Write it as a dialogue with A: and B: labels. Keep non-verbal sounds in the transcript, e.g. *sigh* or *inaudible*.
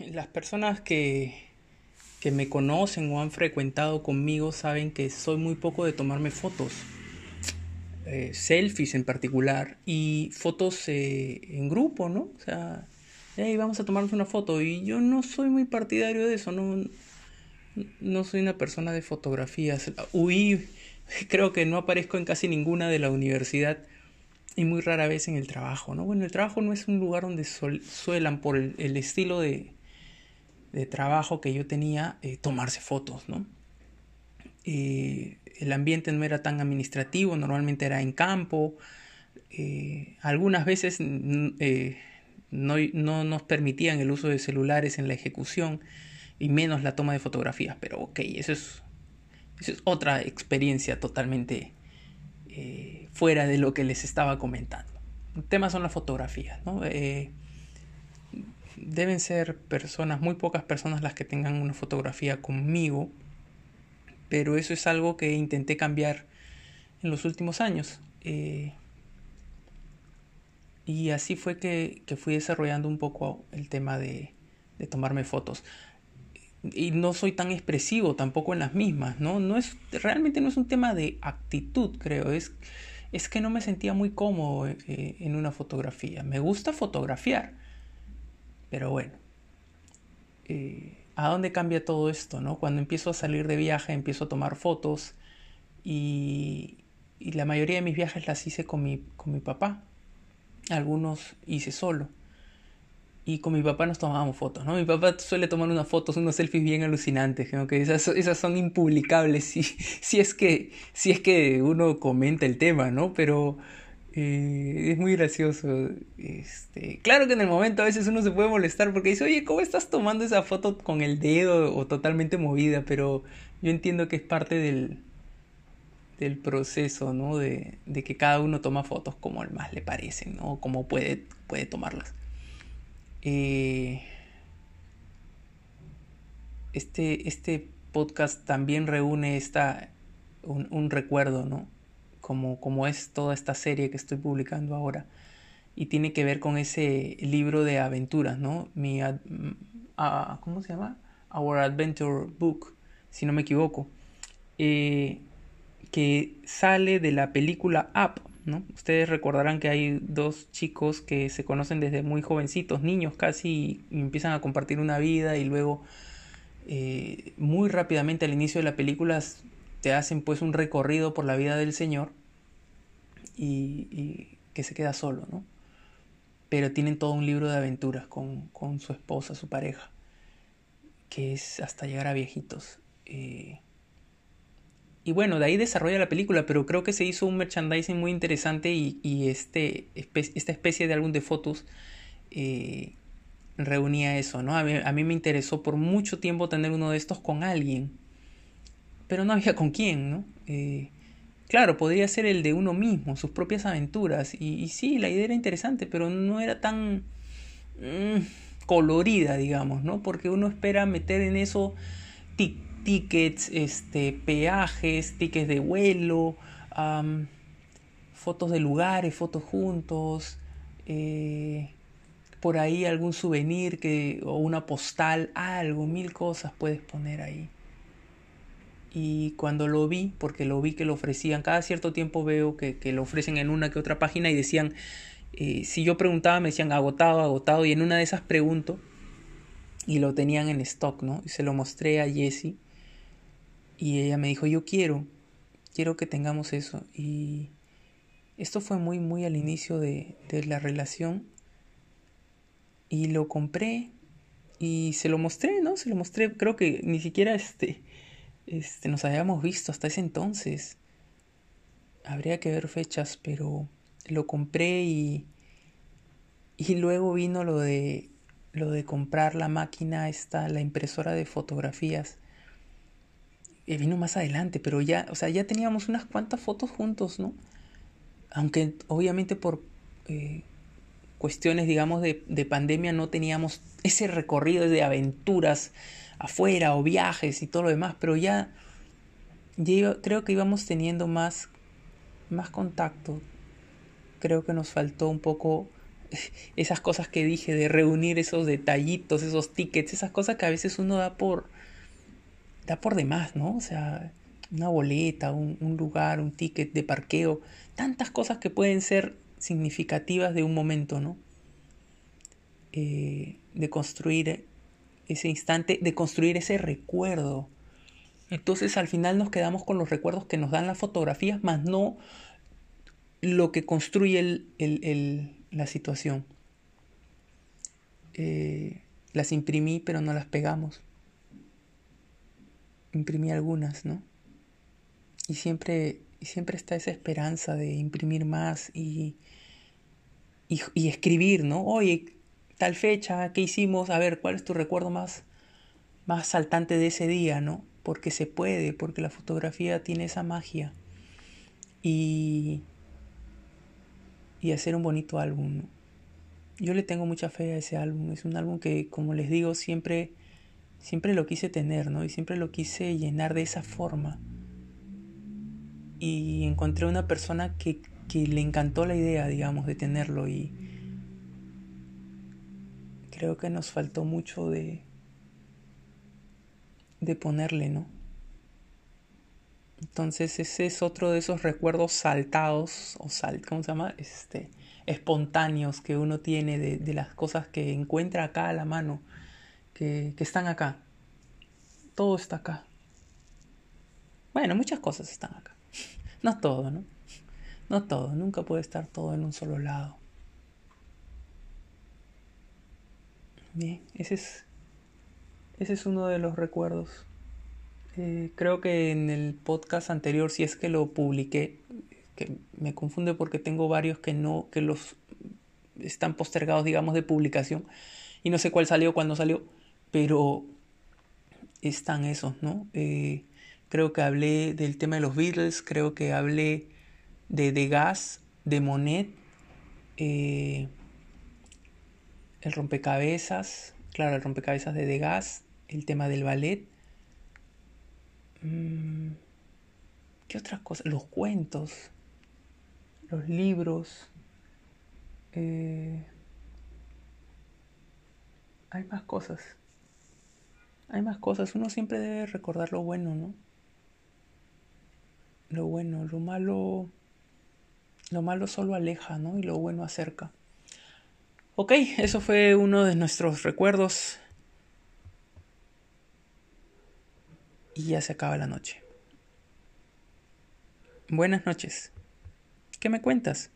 A: Las personas que, que me conocen o han frecuentado conmigo saben que soy muy poco de tomarme fotos. Eh, selfies en particular y fotos eh, en grupo, ¿no? O sea, hey, vamos a tomarnos una foto y yo no soy muy partidario de eso, no, no soy una persona de fotografías. Huí, *laughs* creo que no aparezco en casi ninguna de la universidad y muy rara vez en el trabajo, ¿no? Bueno, el trabajo no es un lugar donde suelan por el, estilo de, de, trabajo que yo tenía eh, tomarse fotos, ¿no? Eh, el ambiente no era tan administrativo, normalmente era en campo. Eh, algunas veces no, no, nos permitían el uso de celulares en la ejecución y menos la toma de fotografías, pero ok, eso es, eso es otra experiencia totalmente fuera de lo que les estaba comentando. El tema son las fotografías, ¿no? Deben ser personas, muy pocas personas las que tengan una fotografía conmigo pero eso es algo que intenté cambiar en los últimos años. Eh, y así fue que, fui desarrollando un poco el tema de, tomarme fotos. Y no soy tan expresivo tampoco en las mismas, ¿no? no es, realmente no es un tema de actitud, creo. Es, es que no me sentía muy cómodo eh, en una fotografía. Me gusta fotografiar, pero bueno. Eh, ¿A dónde cambia todo esto? ¿no? Cuando empiezo a salir de viaje, empiezo a tomar fotos y, la mayoría de mis viajes las hice con mi, con mi papá. Algunos hice solo. Y con mi papá nos tomábamos fotos, ¿no? Mi papá suele tomar unas fotos, unos selfies bien alucinantes, que esas, esas son impublicables *laughs* si, si, es que, si es que uno comenta el tema, ¿no? Pero eh, es muy gracioso. Este, claro que en el momento a veces uno se puede molestar porque dice, oye, ¿cómo estás tomando esa foto con el dedo o totalmente movida? Pero yo entiendo que es parte del, del proceso, ¿no? De, de que cada uno toma fotos como más le parecen, ¿no? Como puede, puede tomarlas. Eh, este, este podcast también reúne esta, un, un recuerdo, ¿no? Como, es toda esta serie que estoy publicando ahora. Y tiene que ver con ese libro de aventuras, ¿no? Mi, ¿Cómo se llama? Our Adventure Book, si no me equivoco. Eh, que sale de la película Up, ¿no? Ustedes recordarán que hay dos chicos que se conocen desde muy jovencitos, niños casi, y empiezan a compartir una vida y luego eh, muy rápidamente al inicio de la película te hacen pues un recorrido por la vida del Señor y, que se queda solo, ¿no? Pero tienen todo un libro de aventuras con, su esposa, su pareja, que es hasta llegar a viejitos. Eh, y bueno, de ahí desarrolla la película, pero creo que se hizo un merchandising muy interesante y, este, esta especie de álbum de fotos eh, reunía eso, ¿no? A mí, me interesó por mucho tiempo tener uno de estos con alguien, pero no había con quién, ¿no? Eh, Claro, podría ser el de uno mismo, sus propias aventuras. Y, sí, la idea era interesante, pero no era tan mm, colorida, digamos, ¿no? Porque uno espera meter en eso tickets, este, peajes, tickets de vuelo, fotos de lugares, fotos juntos, eh, por ahí algún souvenir que, o una postal, algo, mil cosas puedes poner ahí. Y cuando lo vi, porque lo vi que lo ofrecían, cada cierto tiempo veo que, lo ofrecen en una que otra página y decían, eh, si yo preguntaba me decían agotado, agotado, y en una de esas pregunto y lo tenían en stock, ¿no? Y se lo mostré a Jessie y ella me dijo, yo quiero, quiero que tengamos eso. Y esto fue muy, muy al inicio de, de la relación y lo compré y se lo mostré, ¿no? Se lo mostré, creo que ni siquiera este este, nos habíamos visto hasta ese entonces. Habría que ver fechas, pero lo compré y, y luego vino lo de, lo de comprar la máquina esta, la impresora de fotografías. Y vino más adelante, pero ya, o sea, ya teníamos unas cuantas fotos juntos, ¿no? Aunque obviamente por eh, cuestiones, digamos, de, de pandemia no teníamos ese recorrido de aventuras afuera o viajes y todo lo demás, pero ya, creo que íbamos teniendo más, más contacto. Creo que nos faltó un poco *laughs* esas cosas que dije, de reunir esos detallitos, esos tickets, esas cosas que a veces uno da por, da por demás, ¿no? O sea, una boleta, un, lugar, un ticket de parqueo, tantas cosas que pueden ser significativas de un momento, ¿no? Eh, de construir ese instante, de construir ese recuerdo. Entonces al final nos quedamos con los recuerdos que nos dan las fotografías, más no lo que construye la situación. Eh, las imprimí, pero no las pegamos. Imprimí algunas, ¿no? Y siempre, y siempre está esa esperanza de imprimir más y, y, escribir, ¿no? Oye, tal fecha, ¿qué hicimos? A ver, ¿cuál es tu recuerdo más, más saltante de ese día, ¿no? Porque se puede, porque la fotografía tiene esa magia. Y, y hacer un bonito álbum. Yo le tengo mucha fe a ese álbum. Es un álbum que, como les digo, siempre, siempre lo quise tener, ¿no? Y siempre lo quise llenar de esa forma. Y encontré una persona que, que le encantó la idea, digamos, de tenerlo. Y creo que nos faltó mucho de, de ponerle, ¿no? Entonces ese es otro de esos recuerdos saltados o sal, ¿cómo se llama? Este, espontáneos que uno tiene de, las cosas que encuentra acá a la mano, que, que están acá. Todo está acá. Bueno, muchas cosas están acá. No todo, ¿no? No todo, nunca puede estar todo en un solo lado. Bien, ese es, ese es uno de los recuerdos eh, creo que en el podcast anterior, si es que lo publiqué, que me confunde porque tengo varios que no, que los están postergados, digamos, de publicación. Y no sé cuál salió, cuándo salió, pero están esos, ¿no? Eh, creo que hablé del tema de los Beatles, creo que hablé de Degas, de Monet, eh, el rompecabezas, claro, el rompecabezas de Degas, el tema del ballet Mm, ¿Qué otras cosas? Los cuentos, los libros. Eh, hay más cosas. Hay más cosas. Uno siempre debe recordar lo bueno, ¿no? Lo bueno, lo malo. Lo malo solo aleja, ¿no? Y lo bueno acerca. Ok, eso fue uno de nuestros recuerdos y ya se acaba la noche. Buenas noches. ¿Qué me cuentas?